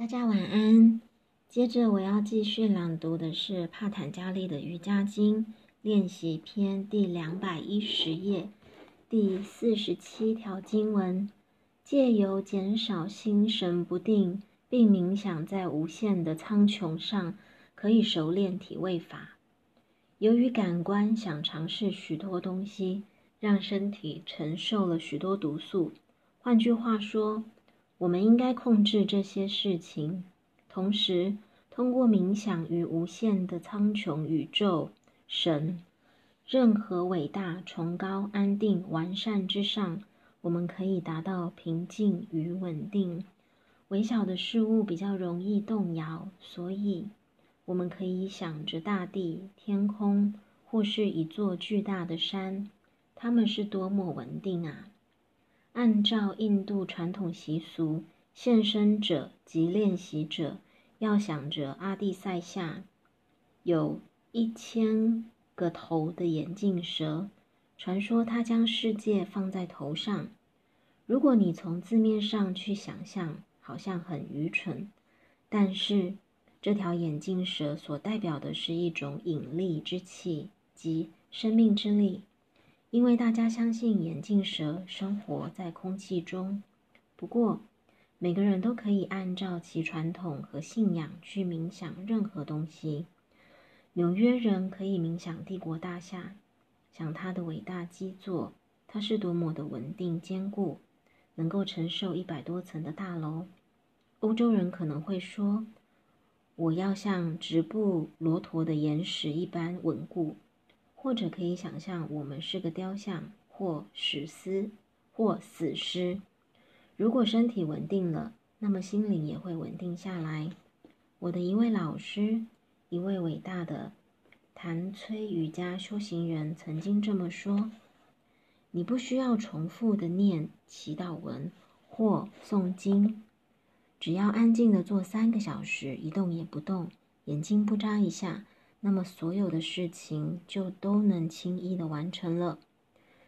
大家晚安。接着我要继续朗读的是帕坦加利的瑜伽经练习篇第两百一十页第四十七条经文：借由减少心神不定，并冥想在无限的苍穹上，可以熟练体位法。由于感官想尝试许多东西，让身体承受了许多毒素。换句话说，我们应该控制这些事情，同时通过冥想与无限的苍穹、宇宙、神、任何伟大、崇高、安定、完善之上，我们可以达到平静与稳定。微小的事物比较容易动摇，所以我们可以想着大地、天空，或是一座巨大的山，它们是多么稳定啊！按照印度传统习俗，献身者及练习者要想着阿蒂塞下有一千个头的眼镜蛇，传说它将世界放在头上。如果你从字面上去想象，好像很愚蠢，但是这条眼镜蛇所代表的是一种引力之气及生命之力。因为大家相信眼镜蛇生活在空气中，不过每个人都可以按照其传统和信仰去冥想任何东西。纽约人可以冥想帝国大厦，想它的伟大基座，它是多么的稳定坚固，能够承受一百多层的大楼。欧洲人可能会说：“我要像直布罗陀的岩石一般稳固。”或者可以想象，我们是个雕像，或史诗，或死尸。如果身体稳定了，那么心灵也会稳定下来。我的一位老师，一位伟大的谭崔瑜伽修行人，曾经这么说：“你不需要重复的念祈祷文或诵经，只要安静的坐三个小时，一动也不动，眼睛不眨一下。”那么所有的事情就都能轻易的完成了。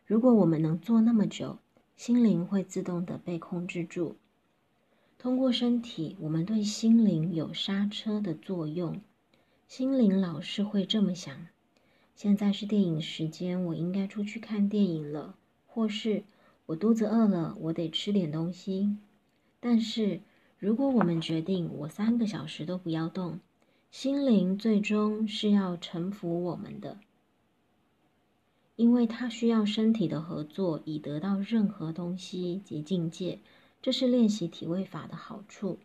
如果我们能做那么久，心灵会自动的被控制住。通过身体，我们对心灵有刹车的作用。心灵老是会这么想：现在是电影时间，我应该出去看电影了；或是我肚子饿了，我得吃点东西。但是如果我们决定，我三个小时都不要动。心灵最终是要臣服我们的，因为它需要身体的合作以得到任何东西及境界。这是练习体位法的好处。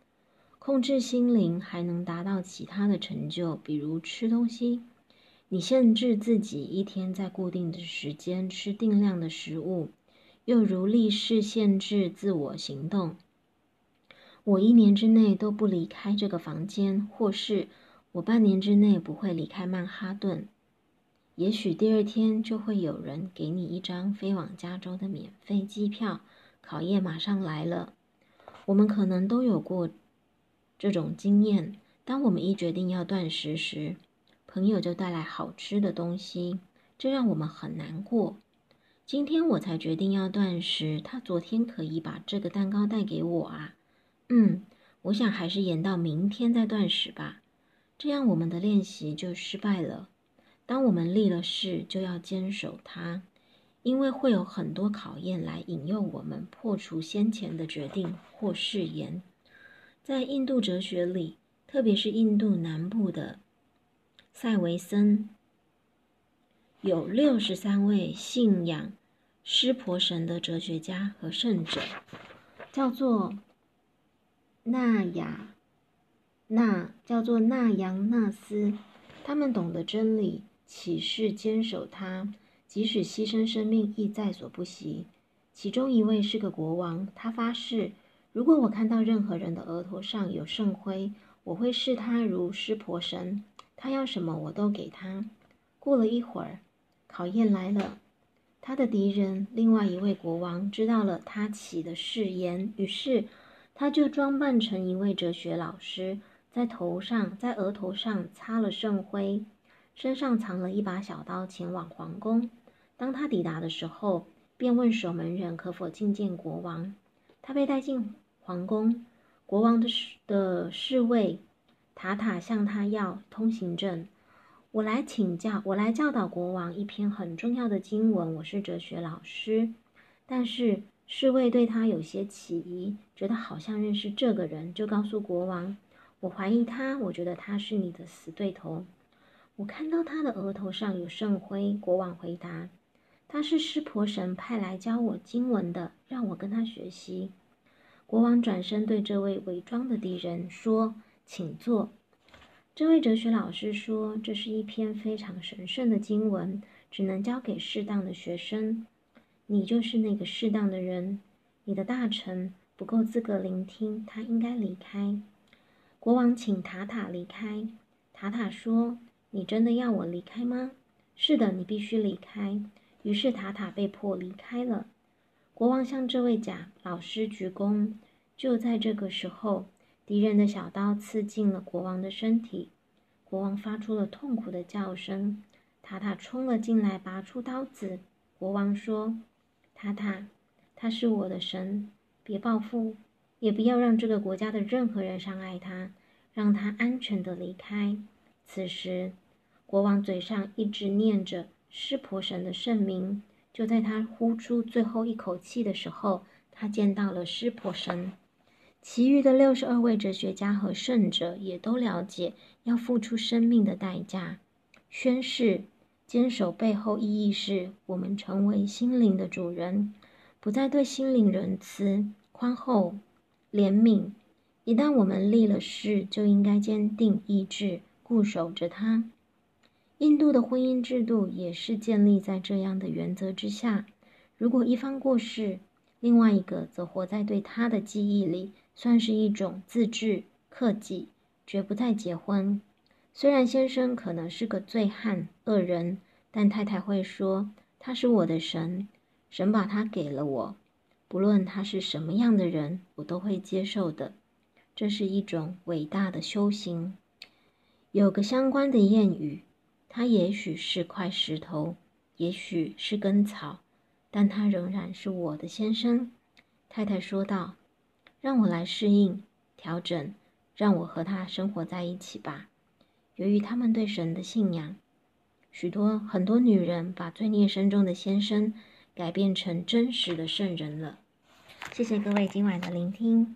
控制心灵还能达到其他的成就，比如吃东西。你限制自己一天在固定的时间吃定量的食物，又如立誓限制自我行动。我一年之内都不离开这个房间，或是。我半年之内不会离开曼哈顿，也许第二天就会有人给你一张飞往加州的免费机票。考验马上来了，我们可能都有过这种经验。当我们一决定要断食时，朋友就带来好吃的东西，这让我们很难过。今天我才决定要断食，他昨天可以把这个蛋糕带给我啊。嗯，我想还是延到明天再断食吧。这样，我们的练习就失败了。当我们立了誓，就要坚守它，因为会有很多考验来引诱我们破除先前的决定或誓言。在印度哲学里，特别是印度南部的塞维森，有六十三位信仰湿婆神的哲学家和圣者，叫做纳雅。那叫做那扬那斯，他们懂得真理，启示坚守它，即使牺牲生命亦在所不惜。其中一位是个国王，他发誓，如果我看到任何人的额头上有圣灰，我会视他如湿婆神，他要什么我都给他。过了一会儿，考验来了，他的敌人另外一位国王知道了他起的誓言，于是他就装扮成一位哲学老师。在头上，在额头上擦了圣灰，身上藏了一把小刀，前往皇宫。当他抵达的时候，便问守门人可否觐见国王。他被带进皇宫，国王的侍的侍卫塔塔向他要通行证。我来请教，我来教导国王一篇很重要的经文。我是哲学老师，但是侍卫对他有些起疑，觉得好像认识这个人，就告诉国王：“我怀疑他，我觉得他是你的死对头。我看到他的额头上有圣灰。”国王回答。他是湿婆神派来教我经文的，让我跟他学习。国王转身对这位伪装的敌人说：“请坐。”这位哲学老师说：“这是一篇非常神圣的经文，只能教给适当的学生。你就是那个适当的人。你的大臣不够资格聆听，他应该离开。”国王请塔塔离开。塔塔说：“你真的要我离开吗？”“是的，你必须离开。”于是塔塔被迫离开了。国王向这位假老师鞠躬。就在这个时候，敌人的小刀刺进了国王的身体，国王发出了痛苦的叫声。塔塔冲了进来，拔出刀子。国王说：“塔塔，他是我的神，别报复，也不要让这个国家的任何人伤害他，让他安全的离开。”此时，国王嘴上一直念着。湿婆神的圣名，就在他呼出最后一口气的时候，他见到了湿婆神。其余的六十二位哲学家和圣者也都了解要付出生命的代价，宣誓坚守背后意义是我们成为心灵的主人，不再对心灵仁慈、宽厚、怜悯。一旦我们立了誓，就应该坚定意志，固守着它。印度的婚姻制度也是建立在这样的原则之下：如果一方过世，另外一个则活在对他的记忆里，算是一种自制克己，绝不再结婚。虽然先生可能是个醉汉恶人，但太太会说他是我的神，神把他给了我，不论他是什么样的人，我都会接受的。这是一种伟大的修行。有个相关的谚语。它也许是块石头，也许是根草，但它仍然是我的先生。”太太说道，“让我来适应、调整，让我和他生活在一起吧。”由于他们对神的信仰，许多很多女人把罪孽深重的先生改变成真实的圣人了。谢谢各位今晚的聆听。